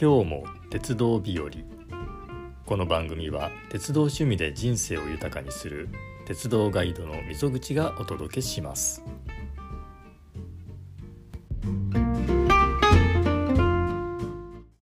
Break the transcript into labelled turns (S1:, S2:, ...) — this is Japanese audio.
S1: 今日も鉄道日和この番組は鉄道趣味で人生を豊かにする鉄道ガイドの溝口がお届けします。